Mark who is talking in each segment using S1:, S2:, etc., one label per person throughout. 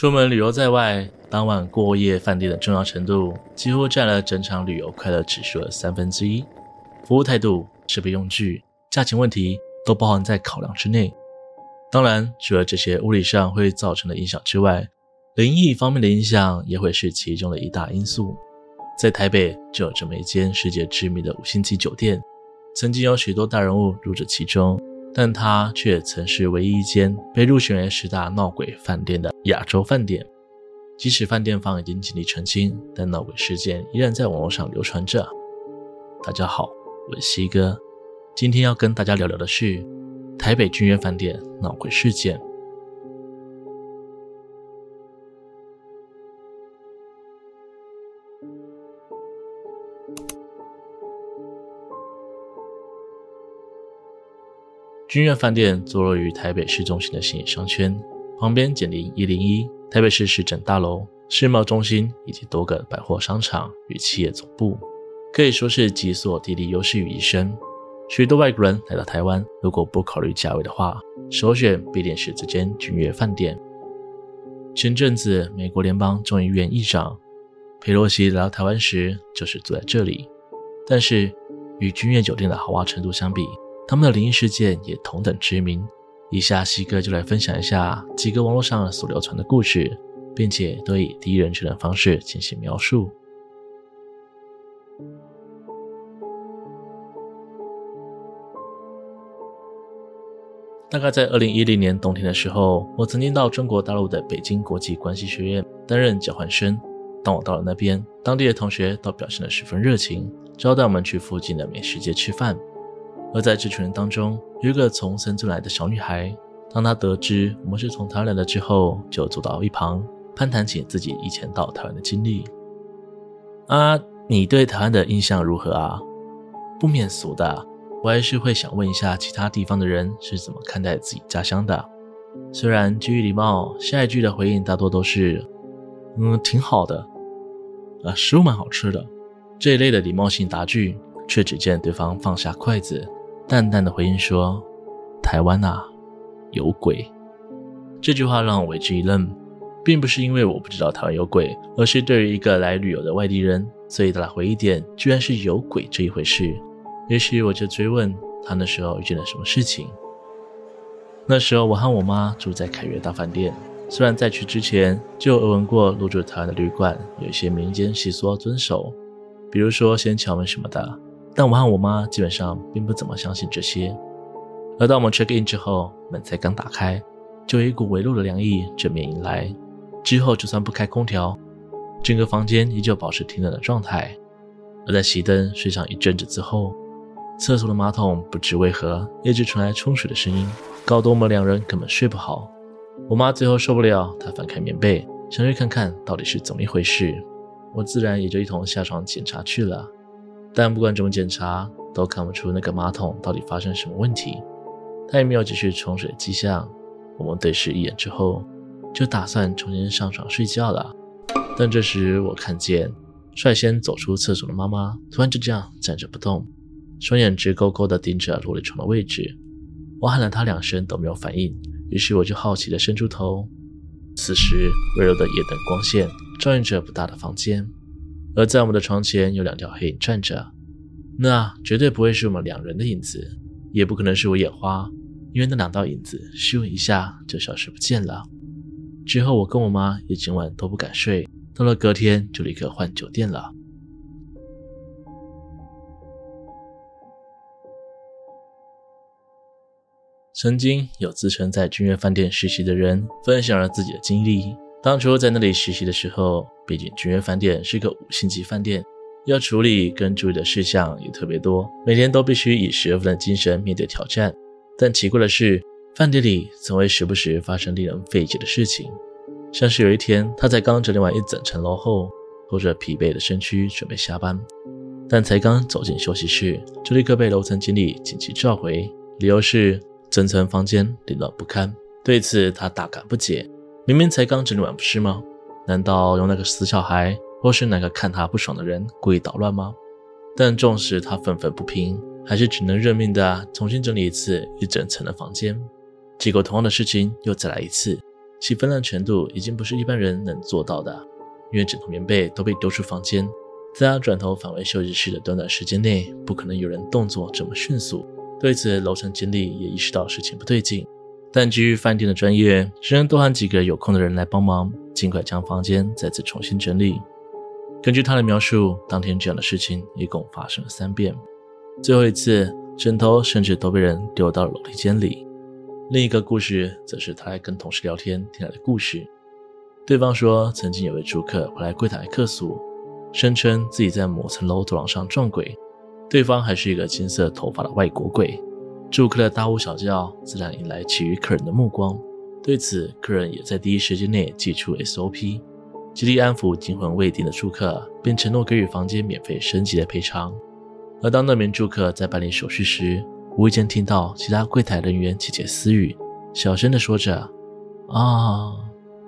S1: 出门旅游在外，当晚过夜饭店的重要程度几乎占了整场旅游快乐指数的三分之一。服务态度、设备用具、价钱问题都包含在考量之内。当然，除了这些物理上会造成的影响之外，灵异方面的影响也会是其中的一大因素。在台北就有这么一间世界知名的五星级酒店，曾经有许多大人物入住其中。但它却曾是唯一一间被入选为十大闹鬼饭店的亚洲饭店。即使饭店方已经尽力澄清，但闹鬼事件依然在网络上流传着。大家好，我是西哥，今天要跟大家聊聊的是台北君悦饭店闹鬼事件。君悦饭店坐落于台北市中心的信义商圈，旁边紧邻一零一台北市市政大楼、世贸中心以及多个百货商场与企业总部，可以说是集所地理优势于一身。许多外国人来到台湾，如果不考虑价位的话，首选必定是这间君悦饭店。前阵子，美国联邦众议院议长佩洛西来到台湾时，就是住在这里。但是，与君悦酒店的豪华程度相比，他们的灵异事件也同等知名。以下西哥就来分享一下几个网络上所流传的故事，并且都以第一人称的方式进行描述。大概在二零一零年冬天的时候，我曾经到中国大陆的北京国际关系学院担任交换生。当我到了那边，当地的同学都表现得十分热情，招待我们去附近的美食街吃饭。而在这群人当中，有一个从深圳来的小女孩。当她得知我们是从台湾来的之后，就走到一旁，攀谈起自己以前到台湾的经历。啊，你对台湾的印象如何啊？不免俗的，我还是会想问一下其他地方的人是怎么看待自己家乡的。虽然基于礼貌，下一句的回应大多都是“嗯，挺好的”，啊，食物蛮好吃的这一类的礼貌性答句，却只见对方放下筷子。淡淡的回应说：“台湾啊，有鬼。”这句话让我为之一愣，并不是因为我不知道台湾有鬼，而是对于一个来旅游的外地人，最大的回忆点居然是有鬼这一回事。于是我就追问他那时候遇见了什么事情。那时候我和我妈住在凯悦大饭店，虽然在去之前就耳闻过入住台湾的旅馆有一些民间习俗要遵守，比如说先敲门什么的。但我和我妈基本上并不怎么相信这些。而当我们 check in 之后，门才刚打开，就有一股微弱的凉意正面迎来。之后就算不开空调，整个房间依旧保持挺冷的状态。而在熄灯睡上一阵子之后，厕所的马桶不知为何一直传来冲水的声音，搞得我们两人根本睡不好。我妈最后受不了，她翻开棉被，想去看看到底是怎么一回事。我自然也就一同下床检查去了。但不管怎么检查，都看不出那个马桶到底发生什么问题。他也没有继续冲水的迹象。我们对视一眼之后，就打算重新上床睡觉了。但这时我看见率先走出厕所的妈妈，突然就这样站着不动，双眼直勾勾地盯着落地窗的位置。我喊了她两声都没有反应，于是我就好奇地伸出头。此时温柔的夜灯光线照映着不大的房间。而在我们的床前有两条黑影站着，那绝对不会是我们两人的影子，也不可能是我眼花，因为那两道影子咻一下就消失不见了。之后我跟我妈也整晚都不敢睡，到了隔天就立刻换酒店了。曾经有自称在君悦饭店实习的人分享了自己的经历。当初在那里实习的时候，毕竟君悦饭店是个五星级饭店，要处理跟注意的事项也特别多，每天都必须以十二分的精神面对挑战。但奇怪的是，饭店里总会时不时发生令人费解的事情，像是有一天他在刚整理完一整层楼后，拖着疲惫的身躯准备下班，但才刚走进休息室，就立刻被楼层经理紧急召回，理由是整层房间凌乱不堪。对此他大感不解。明明才刚整理完，不是吗？难道用那个死小孩，或是哪个看他不爽的人故意捣乱吗？但纵使他愤愤不平，还是只能认命的重新整理一次一整层的房间。结果同样的事情又再来一次，其纷乱程度已经不是一般人能做到的。因为枕头棉被都被丢出房间，在他转头返回休息室的短短时间内，不可能有人动作这么迅速。对此，楼层经理也意识到事情不对劲，但基于饭店的专业，只能多喊几个有空的人来帮忙，尽快将房间再次重新整理。根据他的描述，当天这样的事情一共发生了三遍，最后一次，枕头甚至都被人丢到了楼梯间里。另一个故事则是他来跟同事聊天听来的故事。对方说，曾经有位住客回来柜台客诉，声称自己在某层楼走廊上撞鬼，对方还是一个金色头发的外国鬼。住客的大呼小叫，自然引来其余客人的目光。对此，客人也在第一时间内祭出 SOP，极力安抚惊魂未定的住客，并承诺给予房间免费升级的赔偿。而当那名住客在办理手续时，无意间听到其他柜台人员窃窃私语，小声地说着：“啊。”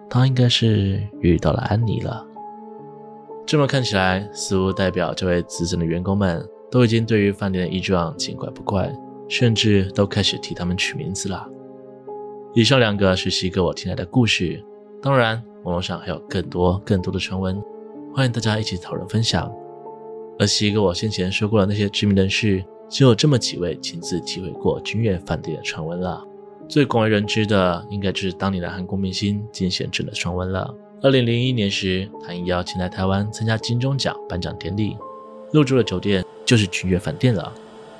S1: 他应该是遇到了安妮了。这么看起来，似乎代表这位资深的员工们都已经对于饭店的异状见怪不怪，甚至都开始替他们取名字了。以上两个是西哥我听来的故事，当然网络上还有更多更多的传闻，欢迎大家一起讨论分享。而西哥我先前说过的那些知名人士，只有这么几位亲自体会过君悦饭店的传闻了。最广为人知的，应该就是当年的韩国明星金贤镇的传闻了。二零零一年时，他应邀前来台湾参加金钟奖颁奖典礼，入住的酒店就是君悦饭店了。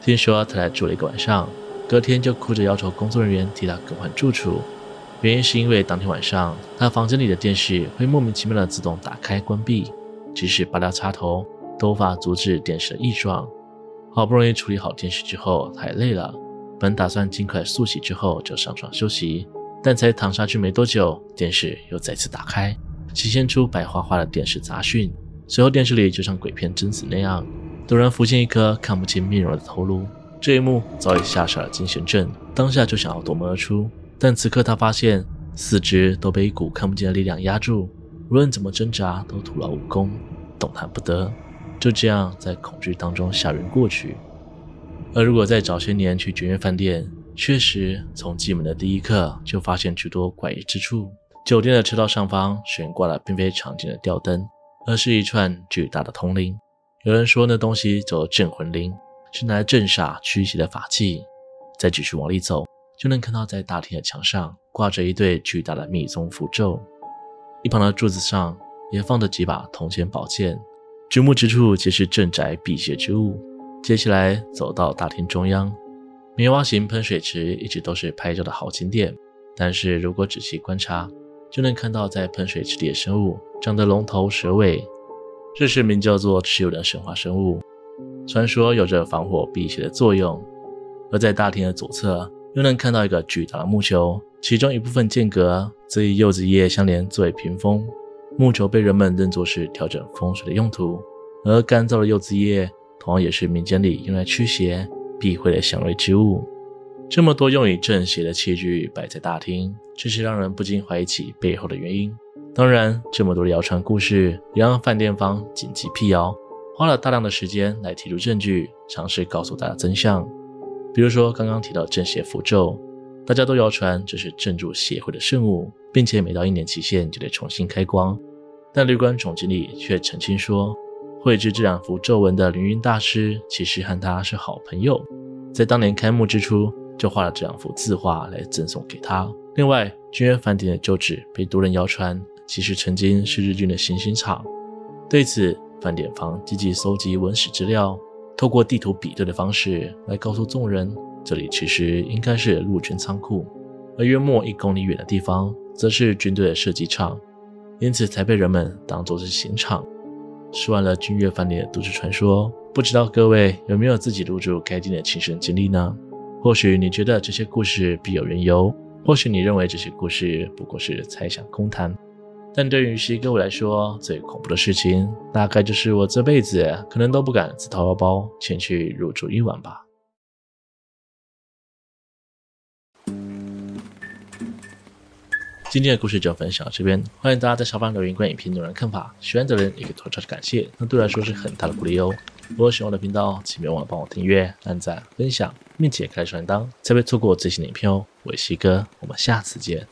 S1: 听说他来住了一个晚上，隔天就哭着要求工作人员替他更换住处，原因是因为当天晚上他房间里的电视会莫名其妙的自动打开关闭，即使拔掉插头都无法阻止电视的异状。好不容易处理好电视之后，他也累了。本打算尽快漱洗之后就上床休息，但才躺下去没多久，电视又再次打开，显现出白花花的电视杂讯。随后电视里就像鬼片贞子那样，突然浮现一颗看不清面容的头颅。这一幕早已吓傻了金贤镇，当下就想要夺门而出，但此刻他发现四肢都被一股看不见的力量压住，无论怎么挣扎都徒劳无功，动弹不得，就这样在恐惧当中吓晕过去。而如果在早些年去君悦饭店，确实从进门的第一刻就发现许多怪异之处。酒店的车道上方悬挂了并非常见的吊灯，而是一串巨大的铜铃。有人说那东西叫做镇魂铃，是拿来镇煞驱邪的法器。再继续往里走，就能看到在大厅的墙上挂着一对巨大的密宗符咒，一旁的柱子上也放着几把铜钱宝剑，举目之处皆是镇宅辟邪之物。接下来走到大厅中央，棉花形喷水池一直都是拍照的好景点。但是如果仔细观察，就能看到在喷水池里的生物长得龙头蛇尾，这是名叫做蚩尤的神话生物，传说有着防火辟邪的作用。而在大厅的左侧，又能看到一个巨大的木球，其中一部分间隔则以柚子叶相连作为屏风。木球被人们认作是调整风水的用途，而干燥的柚子叶。同样也是民间里用来驱邪避讳的祥瑞之物。这么多用以镇邪的器具摆在大厅，真是让人不禁怀疑起背后的原因。当然，这么多的谣传故事也让饭店方紧急辟谣，花了大量的时间来提出证据，尝试告诉大家真相。比如说刚刚提到镇邪符咒，大家都谣传这是镇住邪会的圣物，并且每到一年期限就得重新开光。但旅馆总经理却澄清说，绘制这两幅咒文的凌云大师，其实和他是好朋友，在当年开幕之初就画了这两幅字画来赠送给他。另外，君悦饭店的旧址被多人谣传，其实曾经是日军的行刑场。对此，饭店方积极搜集文史资料，透过地图比对的方式来告诉众人，这里其实应该是陆军仓库，而约莫一公里远的地方则是军队的射击场，因此才被人们当作是刑场。说完了君悦饭店的都市传说，不知道各位有没有自己入住该店的亲身经历呢？或许你觉得这些故事必有缘由，或许你认为这些故事不过是猜想空谈。但对于西哥我来说，最恐怖的事情，大概就是我这辈子可能都不敢自掏腰包前去入住一晚吧。今天的故事就分享到这边，欢迎大家在下方留言关于影片内容的看法，喜欢的人也可以投超级感谢，那对我来说是很大的鼓励哦。如果喜欢我的频道，请别忘了帮我订阅、按赞、分享，并且开启小铃铛，才不会错过我最新的影片哦。我是西哥，我们下次见。